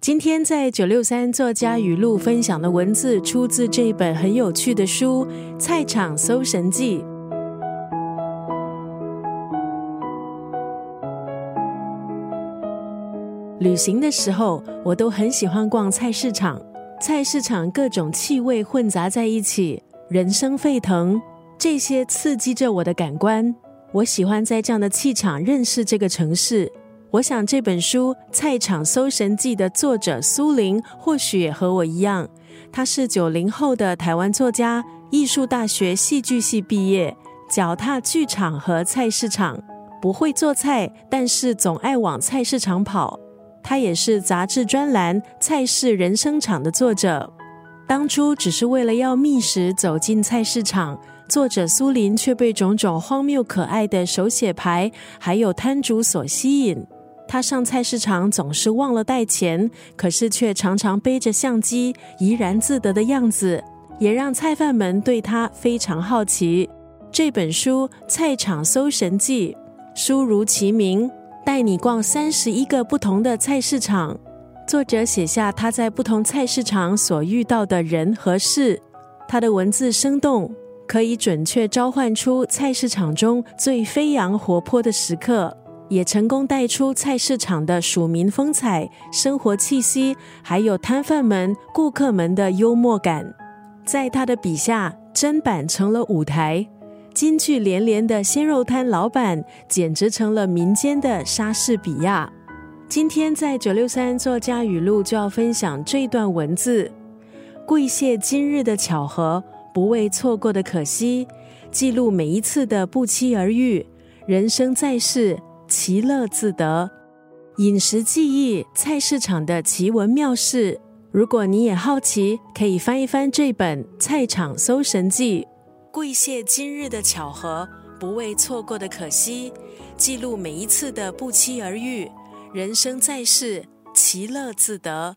今天在九六三作家语录分享的文字，出自这一本很有趣的书《菜场搜神记》。旅行的时候，我都很喜欢逛菜市场。菜市场各种气味混杂在一起，人声沸腾，这些刺激着我的感官。我喜欢在这样的气场认识这个城市。我想这本书《菜场搜神记》的作者苏林或许也和我一样，他是九零后的台湾作家，艺术大学戏剧系毕业，脚踏剧场和菜市场，不会做菜，但是总爱往菜市场跑。他也是杂志专栏《菜市人生场》的作者。当初只是为了要觅食走进菜市场，作者苏林却被种种荒谬可爱的手写牌还有摊主所吸引。他上菜市场总是忘了带钱，可是却常常背着相机，怡然自得的样子，也让菜贩们对他非常好奇。这本书《菜场搜神记》，书如其名，带你逛三十一个不同的菜市场。作者写下他在不同菜市场所遇到的人和事，他的文字生动，可以准确召唤出菜市场中最飞扬活泼的时刻。也成功带出菜市场的庶民风采、生活气息，还有摊贩们、顾客们的幽默感。在他的笔下，砧板成了舞台，金句连连的鲜肉摊老板简直成了民间的莎士比亚。今天在九六三作家语录就要分享这段文字：跪谢今日的巧合，不为错过的可惜，记录每一次的不期而遇。人生在世。其乐自得，饮食记忆，菜市场的奇闻妙事。如果你也好奇，可以翻一翻这本《菜场搜神记》，跪谢今日的巧合，不为错过的可惜，记录每一次的不期而遇。人生在世，其乐自得。